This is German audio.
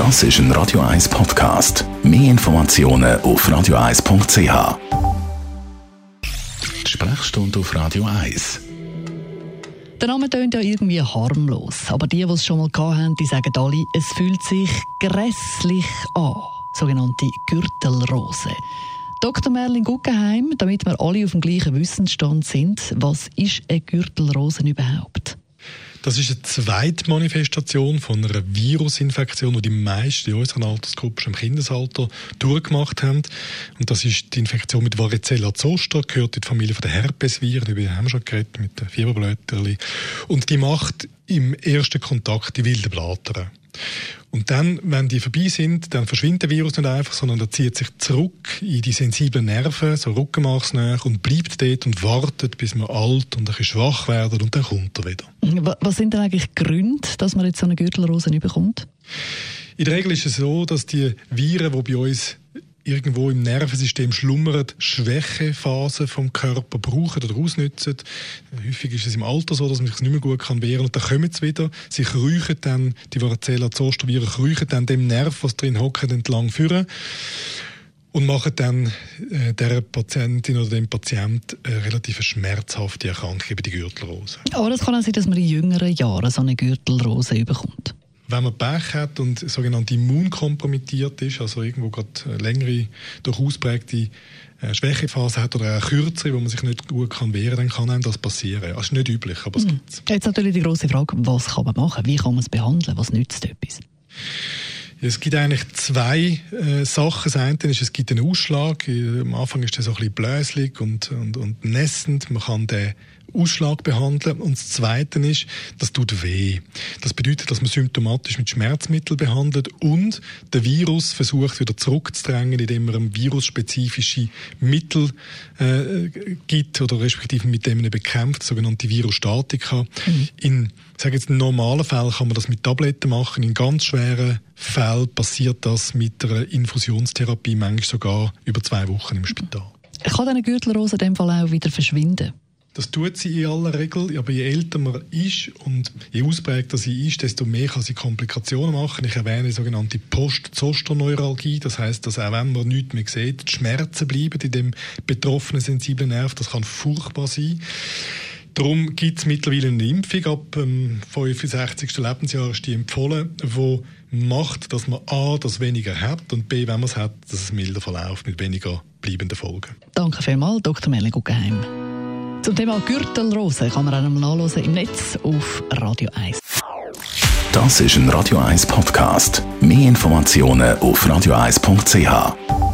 Das ist ein Radio 1 Podcast. Mehr Informationen auf radio1.ch. Die Sprechstunde auf Radio 1. Der Name tönt ja irgendwie harmlos, aber die, die es schon mal hatten, die sagen alle, es fühlt sich grässlich an. Sogenannte Gürtelrose. Dr. Merlin Guggenheim, damit wir alle auf dem gleichen Wissensstand sind, was ist eine Gürtelrose überhaupt? Das ist eine zweite Manifestation von einer Virusinfektion, die die meisten in unserer Altersgruppe schon im Kindesalter durchgemacht haben. Und das ist die Infektion mit Varicella zoster, gehört in die Familie der Herpesviren, über die haben wir schon geredet, mit den Fieberblättern. Und die macht im ersten Kontakt die wilden Blattern. Und dann, wenn die vorbei sind, dann verschwindet der Virus nicht einfach, sondern er zieht sich zurück in die sensiblen Nerven, so Rückenmarksnähe, und bleibt dort und wartet, bis man alt und ein bisschen schwach werden und dann kommt er wieder. Was sind denn eigentlich Gründe, dass man jetzt so eine Gürtelrose nicht bekommt? In der Regel ist es so, dass die Viren, die bei uns irgendwo im Nervensystem schlummern, Schwächephasen vom Körper brauchen oder ausnutzen. Häufig ist es im Alter so, dass man sich nicht mehr gut kann wehren und dann kommen sie wieder. Sie kriechen dann, die Varicella zoster Viren kriechen dann dem Nerv, was drin hockt, entlang führen und machen dann äh, der Patientin oder dem Patient eine relativ schmerzhafte Erkrankung über die Gürtelrose. Aber es kann auch sein, dass man in jüngeren Jahren so eine Gürtelrose bekommt wenn man Pech hat und sogenannte immunkompromittiert ist, also irgendwo gerade längere, durch ausprägte äh, Schwächephase hat oder eine kürzere, wo man sich nicht gut kann wehren kann, dann kann einem das passieren. Das ist nicht üblich, aber es mhm. gibt Jetzt natürlich die große Frage, was kann man machen? Wie kann man es behandeln? Was nützt etwas? Es gibt eigentlich zwei äh, Sachen. Das eine ist, es gibt einen Ausschlag. Am Anfang ist der so ein bisschen bläslig und, und, und nässend. Man kann den Ausschlag behandeln. Und das Zweite ist, das tut weh. Das bedeutet, dass man symptomatisch mit Schmerzmitteln behandelt und der Virus versucht wieder zurückzudrängen, indem man einem virusspezifische Mittel äh, gibt oder respektive mit dem man bekämpft, sogenannte Virostatika. Mhm. In sage jetzt, in normalen Fällen kann man das mit Tabletten machen. In ganz schweren Fällen passiert das mit einer Infusionstherapie, manchmal sogar über zwei Wochen im Spital. Kann eine Gürtelrose in dem Fall auch wieder verschwinden? Das tut sie in aller Regel, aber je älter man ist und je ausprägter sie ist, desto mehr kann sie Komplikationen machen. Ich erwähne die sogenannte Post-Zosterneuralgie, das heißt, dass auch wenn man nichts mehr sieht, die Schmerzen bleiben in dem betroffenen sensiblen Nerv. Das kann furchtbar sein. Darum gibt es mittlerweile eine Impfung ab dem 65. Lebensjahr ist die empfohlen, wo macht, dass man A, das weniger hat und B, wenn man es hat, dass es milder verläuft mit weniger bleibenden Folgen. Danke vielmals, Dr. Melle Guggenheim. Zum Thema Gürtelrose kann man einem nachlesen im Netz auf Radio 1. Das ist ein Radio 1 Podcast. Mehr Informationen auf radio1.ch.